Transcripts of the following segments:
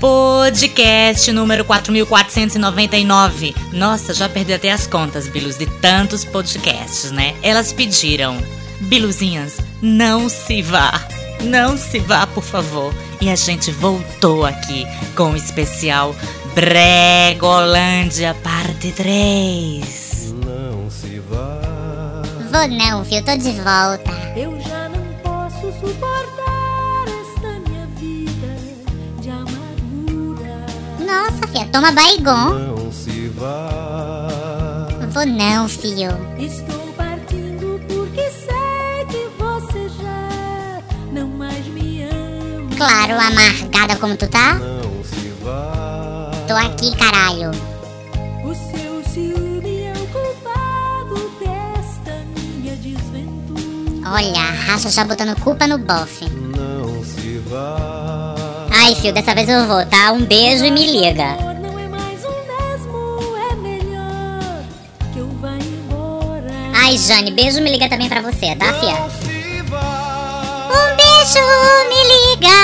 Podcast número 4499. Nossa, já perdi até as contas, Bilus, de tantos podcasts, né? Elas pediram, Biluzinhas, não se vá. Não se vá, por favor. E a gente voltou aqui com o especial Bregolândia Parte 3. Não se vá. Vou não, filho, tô de volta. Eu já não posso suportar Nossa, filha, toma baigon. Não se vá. Vou não, filho. Estou partindo porque sei que você já não mais me ama. Claro, amargada como tu tá. Não se vá. Tô aqui, caralho. O seu ciúme é o culpado desta minha desventura. Olha, a racha já botando culpa no bofe. Ai, filho, dessa vez eu vou, tá? Um beijo e me liga. É o é. Ai, Jane, beijo me liga também pra você, tá, fia? Um beijo me liga.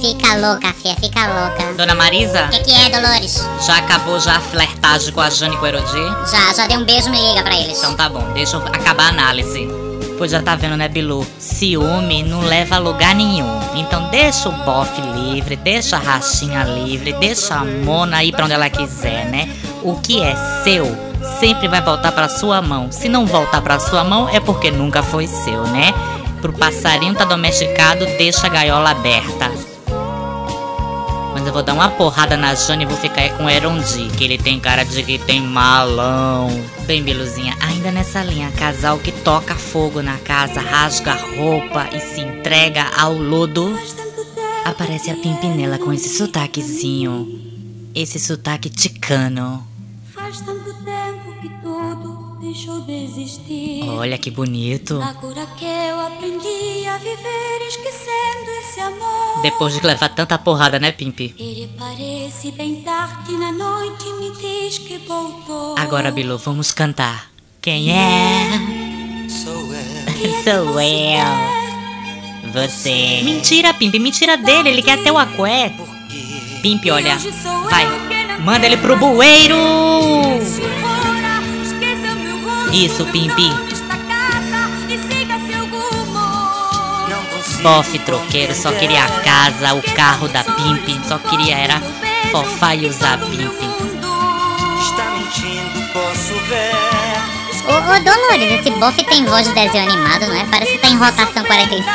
Fica louca, fia, fica louca. Dona Marisa, O que, que é, Dolores? já acabou já a flertagem com a Jane Guerodi? Já, já dei um beijo me liga pra eles. Então tá bom, deixa eu acabar a análise. Pois já tá vendo, né, Bilu? Ciúme não leva a lugar nenhum. Então deixa o bofe livre, deixa a rachinha livre, deixa a mona ir pra onde ela quiser, né? O que é seu sempre vai voltar pra sua mão. Se não voltar pra sua mão, é porque nunca foi seu, né? Pro passarinho tá domesticado, deixa a gaiola aberta. Mas eu vou dar uma porrada na Jane e vou ficar aí com o Erondi, que ele tem cara de que tem malão. Bem, Biluzinha, ainda nessa linha, casal que toca fogo na casa, rasga roupa e se entrega ao lodo. Aparece a Pimpinela com esse sotaquezinho. Esse sotaque ticano. Faz tanto tempo que tudo deixou de existir. Olha que bonito. Viver. Depois de levar tanta porrada, né, Pimp? Agora, Bilu, vamos cantar. Quem é? Sou eu. Sou eu. Você. Mentira, Pimp, mentira dele. Ele quer ter o aqué. Pimp, olha. Vai. Manda ele pro bueiro. Isso, Pimpi. Bofe troqueiro, só queria a casa, o carro da Pimp. Só queria era fofar e usar Pimp. Está mentindo, posso ver. Ô, ô, Dolores, esse bofe tem voz de desenho animado, não é? Parece que tá em rotação 45.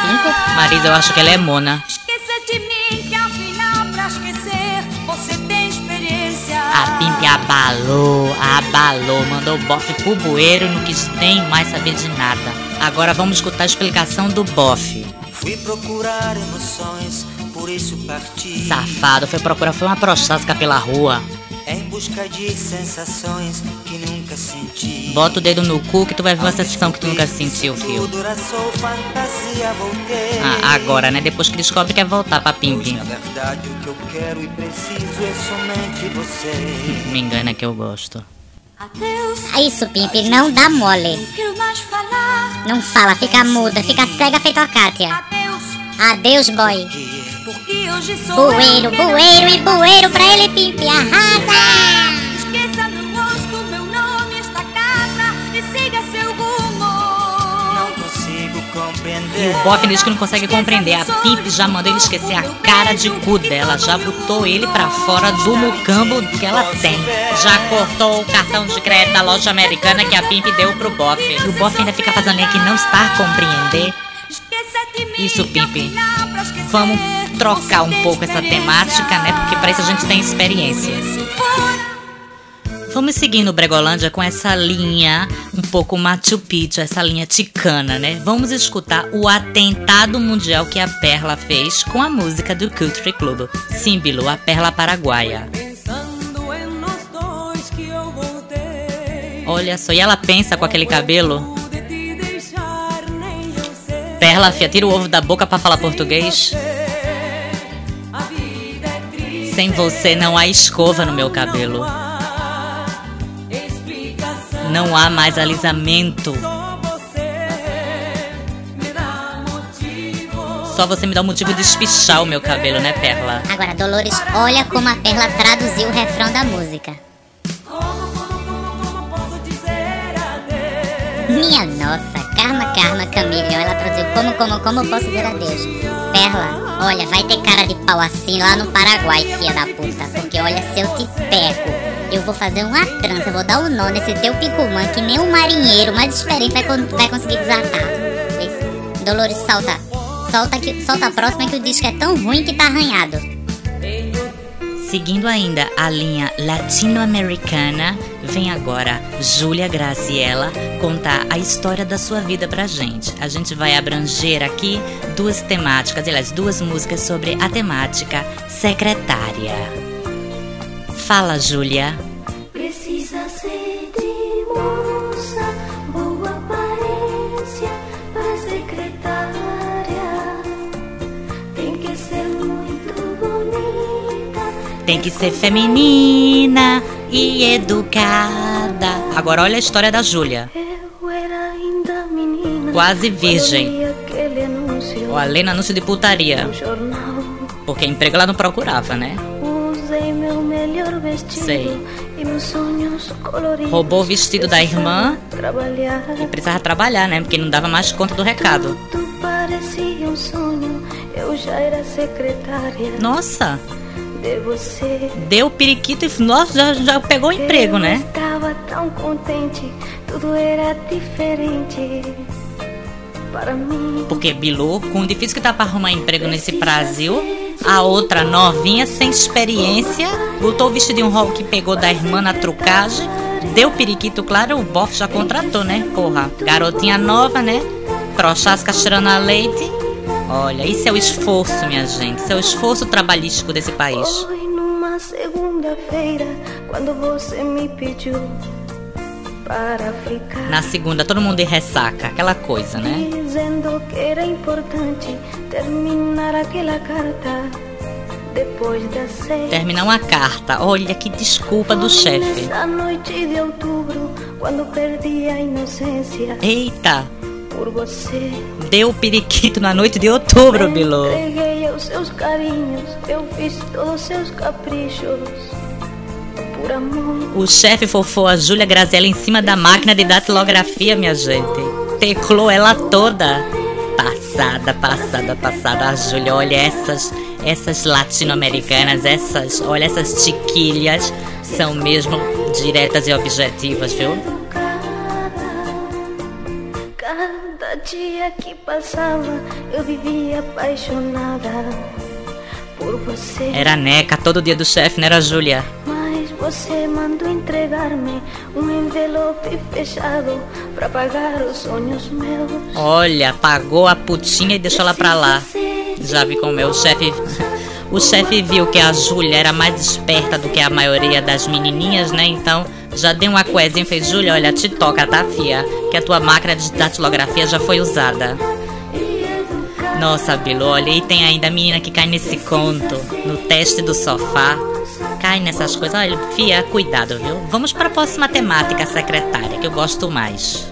Marisa, eu acho que ela é mona. Esqueça de mim que afinal pra esquecer você tem experiência. A Pimp abalou, abalou, mandou o bofe pro bueiro e não quis nem mais saber de nada. Agora vamos escutar a explicação do bofe. Fui procurar emoções, por isso parti. Safado, foi procurar, foi uma prostática pela rua. Em busca de sensações que nunca senti. Bota o dedo no cu que tu vai ver uma sensação que tu nunca sentiu, fio. Fantasia. Ah, agora, né? Depois que descobre que quer voltar pra Pimp. Pois na verdade o que eu quero e preciso é somente você. Me engana que eu gosto. É isso, Pimp, não dá mole. não fala, fica muda, fica cega feito a Kátia. Adeus, boy. Bueiro, bueiro e bueiro pra ele, Pimp, arrasa! O Boff diz que não consegue compreender. A Pimp já mandou ele esquecer a cara de cu dela. Já botou ele pra fora do mucambo que ela tem. Já cortou o cartão de crédito da loja americana que a Pimp deu pro Boff. E o Boff ainda fica fazendo linha que não está a compreender. Isso, Pimp. Vamos trocar um pouco essa temática, né? Porque pra isso a gente tem experiência. Vamos seguindo o Bregolândia com essa linha um pouco Machu Picchu, essa linha ticana, né? Vamos escutar o atentado mundial que a Perla fez com a música do Country Club. Símbolo, a Perla Paraguaia. Olha só, e ela pensa com aquele cabelo. Perla, fia, tira o ovo da boca pra falar português. É. Sem você não há escova no meu cabelo. Não há mais alisamento. Só você me dá Só você me dá um motivo de espichar o meu cabelo, né, Perla? Agora, Dolores, olha como a Perla traduziu o refrão da música. Minha nossa, Karma, Karma, Camillion. Ela traduziu como, como, como posso dizer adeus. Perla, olha, vai ter cara de pau assim lá no Paraguai, filha da puta. Porque olha, se eu te pego, eu vou fazer uma trança, vou dar um nó nesse teu picumã que nem um marinheiro mais experiente vai, con- vai conseguir desatar. Dolores, solta. Solta, que, solta a próxima que o disco é tão ruim que tá arranhado. Seguindo ainda a linha latino-americana, vem agora Júlia Graciela contar a história da sua vida pra gente. A gente vai abranger aqui duas temáticas, aliás, duas músicas sobre a temática secretária. Fala, Júlia. Precisa ser de moça, boa aparência para secretária. Tem que ser muito bonita. Tem que ser feminina e educada. Agora olha a história da Júlia. Eu era ainda menina. Quase virgem. li aquele anúncio de putaria. Porque emprego ela não procurava, né? Sei. Roubou o vestido da irmã e precisava trabalhar, né? Porque não dava mais conta do recado. Nossa, deu periquito e nossa, já, já pegou o emprego, né? estava tão contente. Tudo era diferente para. Porque Bilu, com o difícil que tá pra arrumar emprego nesse Brasil, a outra novinha, sem experiência, botou o vestidinho rol que pegou da irmã na trucagem, deu periquito, claro, o bofe já contratou, né? Porra, garotinha nova, né? Prochasca cheirando a leite. Olha, isso é o esforço, minha gente. Isso é o esforço trabalhístico desse país. Foi numa segunda-feira quando você me pediu para ficar. Na segunda, todo mundo de ressaca, aquela coisa, né? Dizendo que era importante terminar aquela carta depois seis. Terminar uma carta. Olha que desculpa do chefe. Nessa noite de outubro, quando perdi a inocência Eita, por você. deu periquito na noite de outubro. Entreguei aos seus carinhos, eu fiz todos os seus caprichos. Por amor, O chefe fofou a Júlia Graziella em cima da máquina de datilografia, minha gente. Teclou ela toda. Passada, passada, passada. A Júlia, olha essas, essas latino-americanas, essas, olha essas chiquilhas, são mesmo diretas e objetivas, viu? cada dia que passava, eu vivia apaixonada por você. Era a Neca, todo dia do chefe, não era a Júlia? Você mandou entregar-me um envelope fechado pra pagar os sonhos meus. Olha, pagou a putinha e deixou ela pra lá. Já vi como é o chefe. O chefe viu que a Júlia era mais esperta do que a maioria das menininhas, né? Então já deu uma coesinha e fez: Júlia, olha, te toca, tá, fia? Que a tua máquina de datilografia já foi usada. Nossa, Bilu, olha, e tem ainda a menina que cai nesse conto, no teste do sofá. Cai nessas coisas. Olha, fia, cuidado, viu? Vamos pra próxima temática, secretária, que eu gosto mais.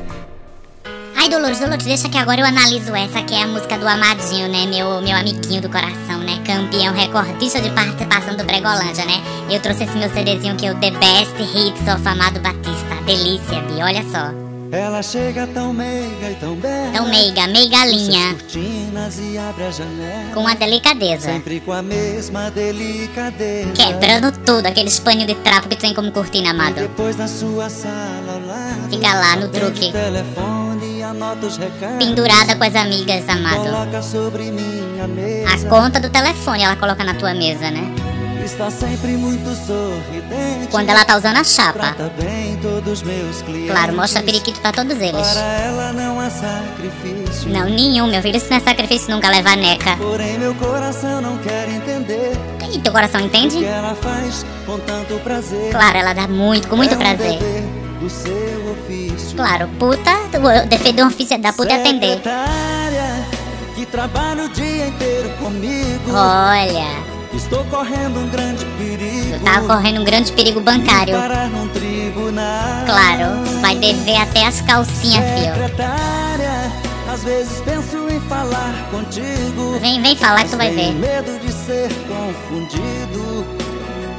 Ai, Dolores, Dolores, deixa que agora eu analiso essa, que é a música do Amadinho, né? Meu, meu amiguinho do coração, né? Campeão recordista de participação do Bregolândia, né? Eu trouxe esse meu CDzinho que é o The Best Hits of Amado Batista. Delícia, Bi, olha só. Ela chega tão meiga e tão bela. Então, meiga, meigalinha, cortinas e abre a janela. com a delicadeza. Sempre com a mesma delicadeza. Quebrando tudo, aqueles paninhos de trapo que tu tem como cortina, E amado. depois na sua sala ao lado. Fica lá no truque. telefone e recados. Pendurada com as amigas, amado. Coloca sobre minha mesa. A conta do telefone ela coloca na tua mesa, né? Está sempre muito sorridente. Quando ela tá usando a chapa. Claro, mostra periquito pra todos eles. Para não há sacrifício. Não, nenhum, meu filho. Isso não é sacrifício nunca levar neca. Porém meu coração não quer entender. E teu coração entende? ela. Claro, ela dá muito, com muito é um prazer. Claro, puta, o defeito do ofício da puta é atender. Olha, Estou correndo um grande perigo. tu tá correndo um grande perigo bancário. Claro, vai dever até as calcinhas, fio. Às vezes penso em falar contigo. Vem, vem falar que tu vai ver. medo de ser confundido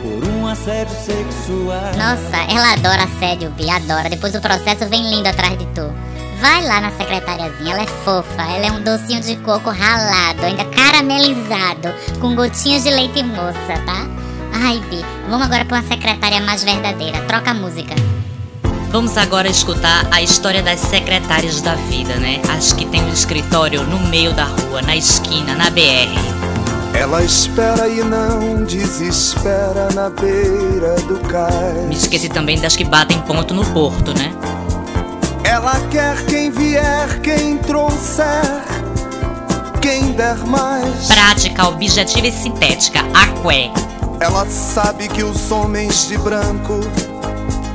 por um assédio sexual. Nossa, ela adora assédio, Bi, adora. Depois do processo vem lindo atrás de tu. Vai lá na secretariazinha, ela é fofa, ela é um docinho de coco ralado, ainda caramelizado, com gotinhas de leite moça, tá? Ai, Bi, vamos agora pra uma secretária mais verdadeira. Troca a música. Vamos agora escutar a história das secretárias da vida, né? As que tem um escritório no meio da rua, na esquina, na BR. Ela espera e não desespera na beira do Me cais. esqueci também das que batem ponto no porto, né? Ela quer quem vier, quem trouxer, quem der mais. Prática, objetiva e sintética, aqué. Ela sabe que os homens de branco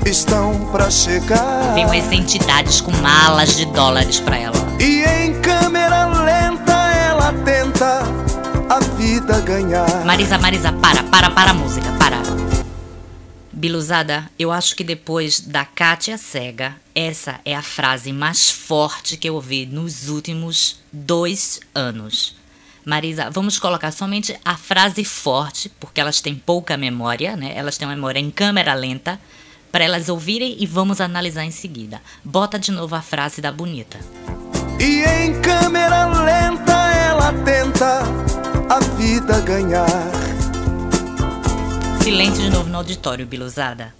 estão pra chegar. Tem umas entidades com malas de dólares pra ela. E em câmera lenta ela tenta a vida ganhar. Marisa, Marisa, para, para, para a música, para. Biluzada, eu acho que depois da Kátia Cega, essa é a frase mais forte que eu ouvi nos últimos dois anos. Marisa, vamos colocar somente a frase forte, porque elas têm pouca memória, né? Elas têm uma memória em câmera lenta, para elas ouvirem e vamos analisar em seguida. Bota de novo a frase da bonita. E em câmera lenta ela tenta a vida ganhar. Silêncio de novo no auditório, Biluzada.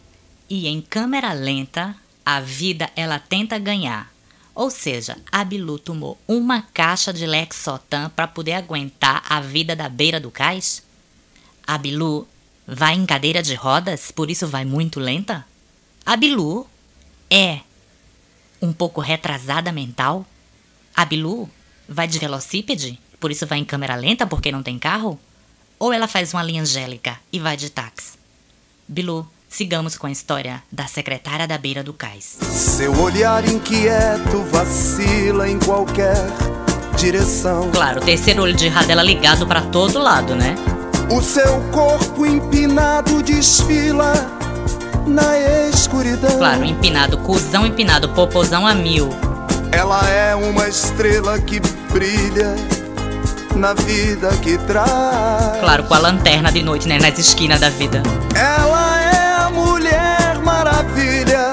E em câmera lenta, a vida ela tenta ganhar. Ou seja, a Bilu tomou uma caixa de Lexotan para poder aguentar a vida da beira do cais? A Bilu vai em cadeira de rodas, por isso vai muito lenta? A Bilu é um pouco retrasada mental? A Bilu vai de velocípede, por isso vai em câmera lenta porque não tem carro? Ou ela faz uma linha angélica e vai de táxi? Bilu, sigamos com a história da secretária da beira do cais. Seu olhar inquieto vacila em qualquer direção. Claro, o terceiro olho de radela ligado para todo lado, né? O seu corpo empinado desfila na escuridão. Claro, empinado, cuzão empinado, popozão a mil. Ela é uma estrela que brilha na vida que traz. Claro, com a lanterna de noite, né? Nas esquinas da vida. Ela é a mulher maravilha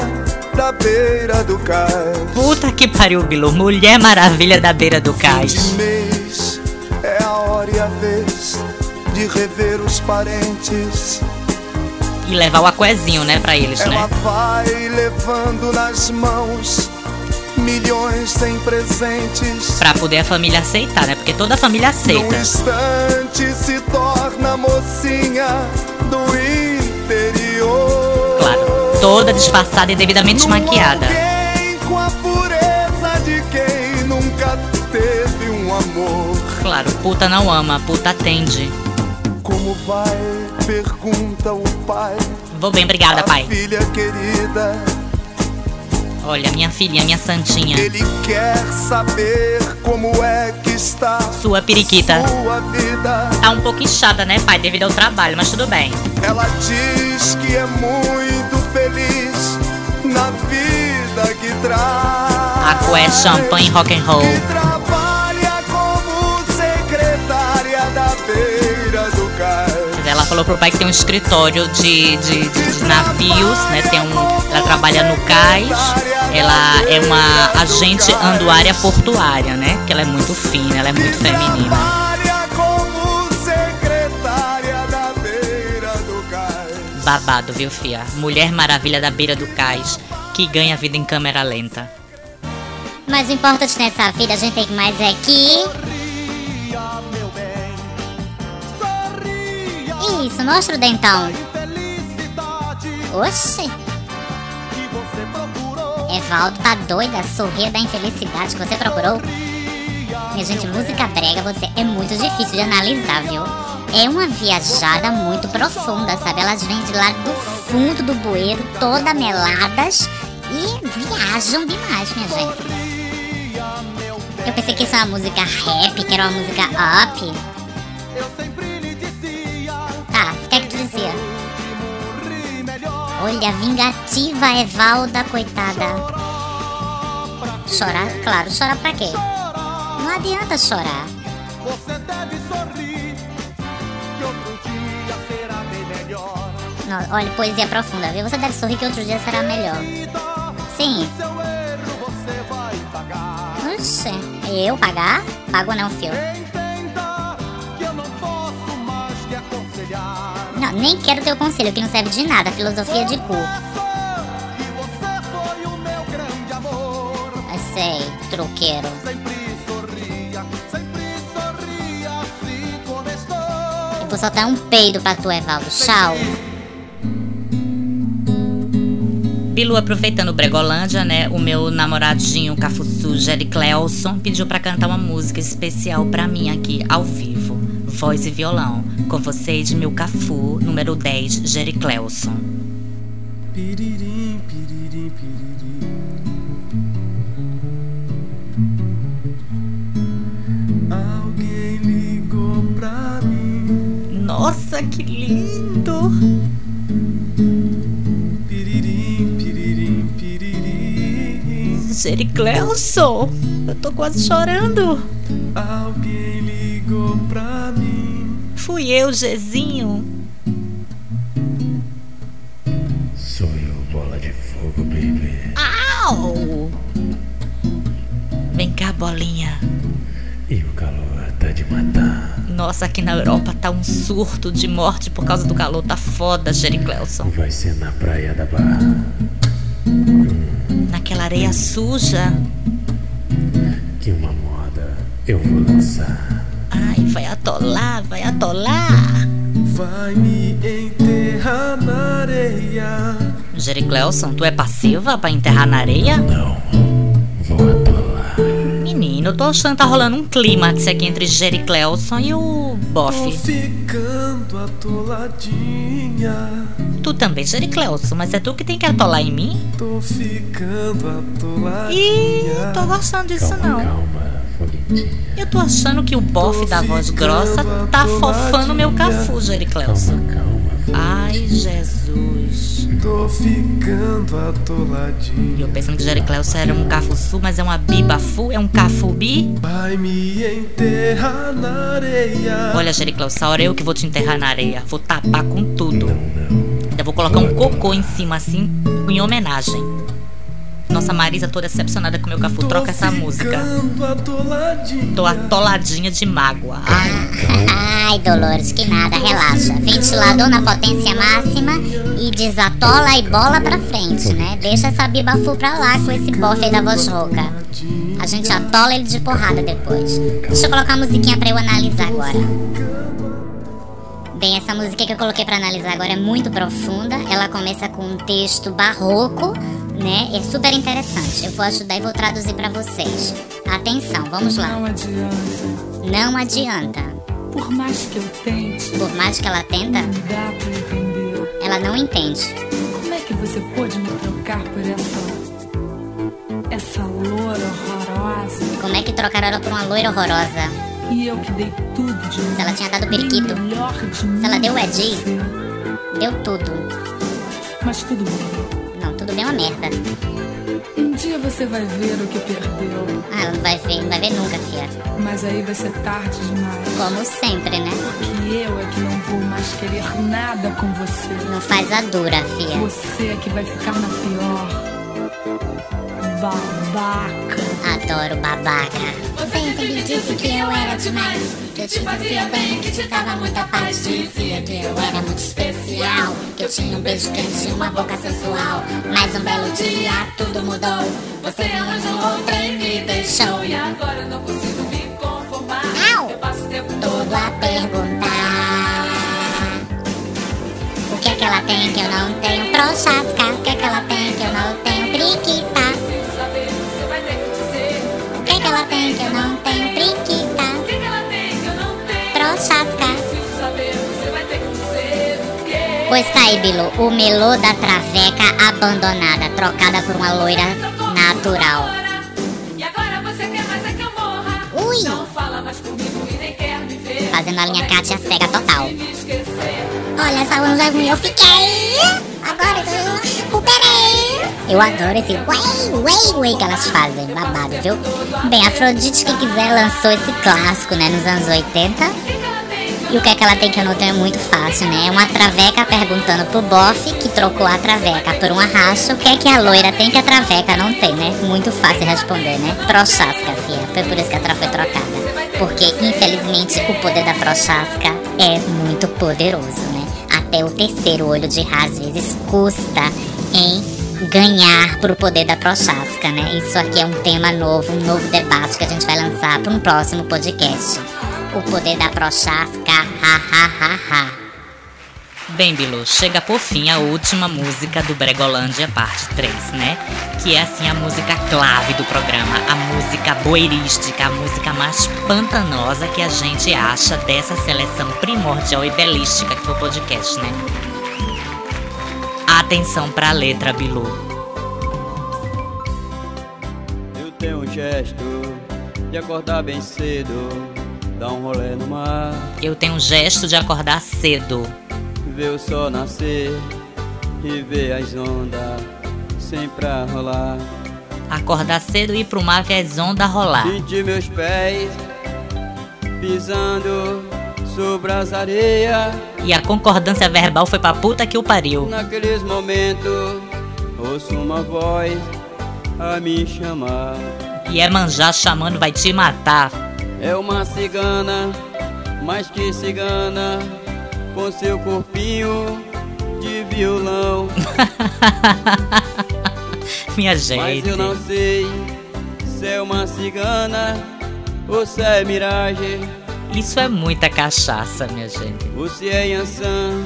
da beira do cais. Puta que pariu, Bilu. Mulher maravilha da beira do Fim cais. de mês é a hora e a vez de rever os parentes. E levar o aquezinho, né, pra eles, Ela né? vai levando nas mãos milhões em presentes. Pra poder a família aceitar, né? Porque toda a família aceita. instante se torna mocinha do interior. Claro, toda disfarçada e devidamente Num maquiada. com a pureza de quem nunca teve um amor. Claro, puta não ama, puta atende. Como vai? Pergunta o pai. Vou bem, obrigada, pai. filha querida, Olha, minha filhinha, minha santinha. ele quer saber como é que está Sua periquita. sua vida. Tá um pouco inchada, né, pai? Devido ao trabalho, mas tudo bem. Ela diz que é muito feliz na vida que traz. Aqué, champanhe, rock and roll. Que trabalha como secretária da beira do cais. Ela falou pro pai que tem um escritório de, de, de- de navios, né? Tem um, trabalha no cais. Ela é uma agente anduária portuária, né? Que ela é muito fina, ela é muito feminina. Babado, viu, fia? Mulher maravilha da beira do cais, que ganha vida em câmera lenta. Mas o importante nessa vida, a gente tem que mais é que. Isso, mostra o dentão. Oxi. Evaldo tá doida, sorria da infelicidade que você procurou. Minha gente, música brega você é muito difícil de analisar, viu? É uma viajada muito profunda, sabe? Elas vêm de lá do fundo do bueiro, toda meladas e viajam demais, minha gente. Eu pensei que isso era uma música rap, que era uma música up. Olha, vingativa Evalda, coitada. Chorar? Claro, chorar pra quê? Não adianta chorar. Não, olha, poesia profunda, viu? Você deve sorrir que outro dia será melhor. Sim. Oxe, eu pagar? Pago não, fio. Não nem quero teu conselho, que não serve de nada. Filosofia de cu. Eu sei, truqueiro. Eu vou soltar um peido pra tu, Evaldo. Tchau. Bilu, aproveitando o Bregolândia, né? O meu namoradinho Cafuçu, Jerry Clelson, pediu pra cantar uma música especial pra mim aqui, ao vivo. Voz e violão. Com vocês, meu Cafu, número 10, Jerry Clelson. Piririm, piririm, piririm. Alguém ligou pra mim. Nossa, que lindo! Piririm, piririm, piririm. Jerry Clelson! Eu tô quase chorando. Alguém Fui eu, Gezinho. Sou eu, bola de fogo, baby. Au! Vem cá, bolinha. E o calor tá de matar. Nossa, aqui na Europa tá um surto de morte por causa do calor. Tá foda, Jerry Clelson. Vai ser na praia da Barra. Naquela areia suja. Que uma moda eu vou lançar. Ai, vai atolar, vai atolar. Vai me enterrar na areia. Jerry Clelson, tu é passiva pra enterrar na areia? Não, vou atolar. Menino, eu tô achando que tá rolando um clímax aqui entre Jerry Clelson e o Tô Boff. ficando atoladinha. Tu também, Jerry Clelson, mas é tu que tem que atolar em mim? Tô ficando atoladinha. Ih, tô gostando disso Calma, não. calma. Eu tô achando que o bofe da voz grossa tá fofando meu cafu, Jerry Clelson. Calma, calma. Ai, Jesus. Tô ficando E atoladinha. eu pensando que Jerry Clelson era um cafuçu, mas é uma bibafu, é um cafubi. Vai me enterrar na areia. Olha, Jerry Clelson, a hora eu que vou te enterrar na areia. Vou tapar com tudo. Não, não. Ainda vou colocar um cocô em cima, assim, em homenagem. Nossa, Marisa toda decepcionada com meu cafu. Troca essa música. Atoladinha. Tô atoladinha de mágoa. Ai, Ai, Dolores, que nada, relaxa. Ventilador na potência máxima e desatola e bola pra frente, né? Deixa essa bibafu pra lá com esse bofe aí da voz rouca. A gente atola ele de porrada depois. Deixa eu colocar uma musiquinha pra eu analisar agora. Bem, essa música que eu coloquei pra analisar agora é muito profunda. Ela começa com um texto barroco, né? É super interessante. Eu vou ajudar e vou traduzir pra vocês. Atenção, vamos lá. Não adianta. Não adianta. Por mais que eu tente, Por mais que ela tenta, não dá pra entender. ela não entende. Como é que você pôde me trocar por essa. essa loura horrorosa? Como é que trocaram ela por uma loira horrorosa? E eu que dei tudo de mim. Se ela tinha dado periquito. De Se ela deu pra Edi. Deu tudo. Mas tudo bem. Tudo bem uma merda. Um dia você vai ver o que perdeu. Ah, ela não vai ver, não vai ver nunca, fia. Mas aí vai ser tarde demais. Como sempre, né? Porque eu é que não vou mais querer nada com você. Não faz a dura, fia. Você é que vai ficar na pior. Babaca. Adoro babaca. Você sempre disse que eu era demais. Que eu te fazia bem, que te dava muita paz. Dizia que eu era muito especial. Que eu tinha um beijo quente e uma boca sensual. Mas um belo dia tudo mudou. Você arranjou outra e me deixou. E agora eu não consigo me conformar. Au! Eu passo o tempo Todo a perguntar. O que é que ela tem que eu não tenho? Prochasca. O que é que ela tem que eu não tenho? Pois tá aí, Bilu. O melô da traveca abandonada, trocada por uma loira natural. É. Ui. Fazendo a linha Kátia cega total. Olha, essa onde eu fiquei. Agora eu recuperei. Eu adoro esse way, way, way que elas fazem, babado, viu? Bem, Afrodite, que quiser, lançou esse clássico, né, nos anos 80. E o que é que ela tem que eu não tenho é muito fácil, né? É uma traveca perguntando pro bofe que trocou a traveca por uma racha. O que é que a loira tem que a traveca não tem, né? Muito fácil responder, né? Prochasca, fia. Foi por isso que a tra foi trocada. Porque, infelizmente, o poder da prochasca é muito poderoso, né? Até o terceiro olho de Ra, às vezes, custa em ganhar pro poder da prochasca, né? Isso aqui é um tema novo, um novo debate que a gente vai lançar para um próximo podcast o poder da prochasca, ha ha ha ha. Bem, Bilu, chega por fim a última música do Bregolândia, parte 3, né? Que é assim a música clave do programa, a música boerística, a música mais pantanosa que a gente acha dessa seleção primordial e belística que foi o podcast, né? Atenção pra letra, Bilu. Eu tenho um gesto de acordar bem cedo Dá um rolê no mar. Eu tenho um gesto de acordar cedo. Ver o sol nascer e ver as ondas sempre a rolar. Acordar cedo e ir pro mar ver as ondas rolar. Sentir meus pés pisando sobre as areias. E a concordância verbal foi pra puta que o pariu. Naqueles momentos, ouço uma voz a me chamar. E é manjar chamando, vai te matar. É uma cigana, mais que cigana, com seu corpinho de violão. Minha gente. Mas eu não sei se é uma cigana ou se é miragem. Isso é muita cachaça, minha gente. Se é Yansan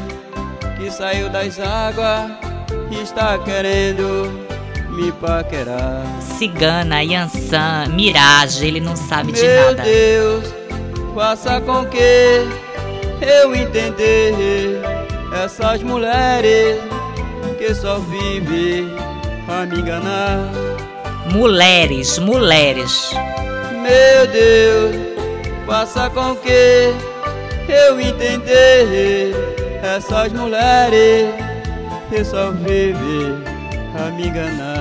que saiu das águas e está querendo me paquerar. Cigana, Yansan, Mirage, ele não sabe Meu de nada. Meu Deus, faça com que eu entender essas mulheres que só vivem a me enganar. Mulheres, mulheres. Meu Deus, faça com que eu entender essas mulheres que só vivem a me enganar.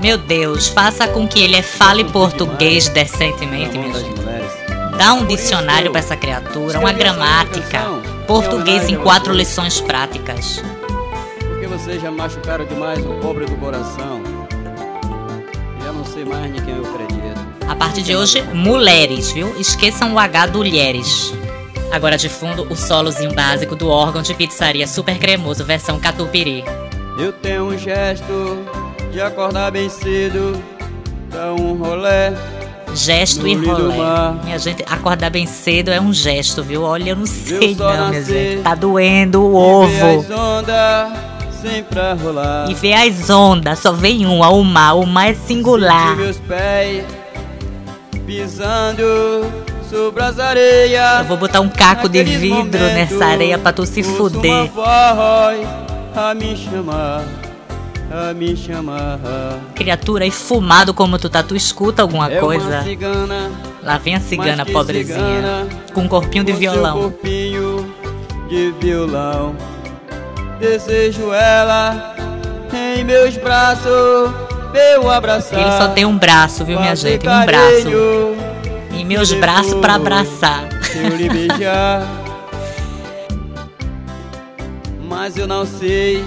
Meu Deus, faça com que ele fale português decentemente, minha gente. Dá um dicionário para essa criatura, uma gramática. Português em quatro lições práticas. Porque vocês já machucaram demais o pobre do coração. Já não sei mais de quem eu acredito. A partir de hoje, mulheres, viu? Esqueçam o H do mulheres. Agora de fundo, o solozinho básico do órgão de pizzaria super cremoso, versão catupiry. Eu tenho um gesto de acordar bem cedo, dar um rolé. Gesto e rolé. Minha gente, acordar bem cedo é um gesto, viu? Olha, eu não sei não, minha gente. Tá doendo o ovo. E ver as ondas, só vem uma, o mar é singular. meus pés pisando sobre as areias. Eu vou botar um caco de vidro nessa areia pra tu se fuder a me chamar, a me chamar. Criatura, e fumado como tu tá, tu escuta alguma é coisa? Cigana, Lá vem a cigana, pobrezinha, cigana, com um corpinho de violão. corpinho de violão. Desejo ela em meus braços, eu abraçar. Ele só tem um braço, viu, minha gente? Um braço. Em meus braços para abraçar. Eu lhe beijar. mas eu não sei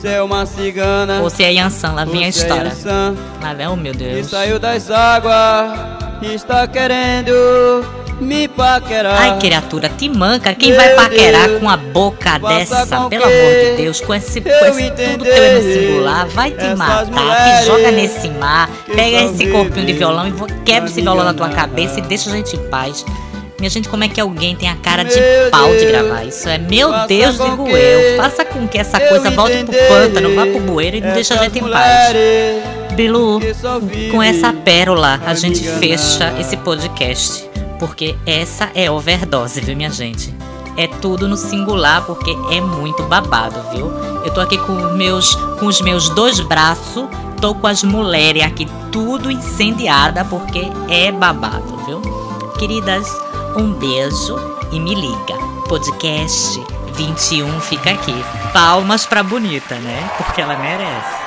se é uma cigana se é Yansan, lá vem a é história. É lá vem, oh meu Deus. Que saiu das águas e está querendo me paquerar. Ai, criatura, te manca. Quem meu vai paquerar Deus, com a boca dessa? Pelo amor de Deus, com esse, com esse tudo teu no singular, vai te matar. Te joga nesse mar, pega esse corpinho de violão e quebra esse violão na tua cabeça e deixa a gente em paz. Minha gente, como é que alguém tem a cara de meu pau Deus, de gravar isso? É meu Deus, digo eu. Faça com que essa coisa volte pro pântano, vá pro bueiro e não deixa a gente em paz. Bilu, com essa pérola a gente fecha esse podcast. Porque essa é overdose, viu, minha gente? É tudo no singular porque é muito babado, viu? Eu tô aqui com meus, com os meus dois braços, tô com as mulheres aqui tudo incendiada porque é babado, viu? Queridas, um beijo e me liga. Podcast 21 fica aqui. Palmas pra bonita, né? Porque ela merece.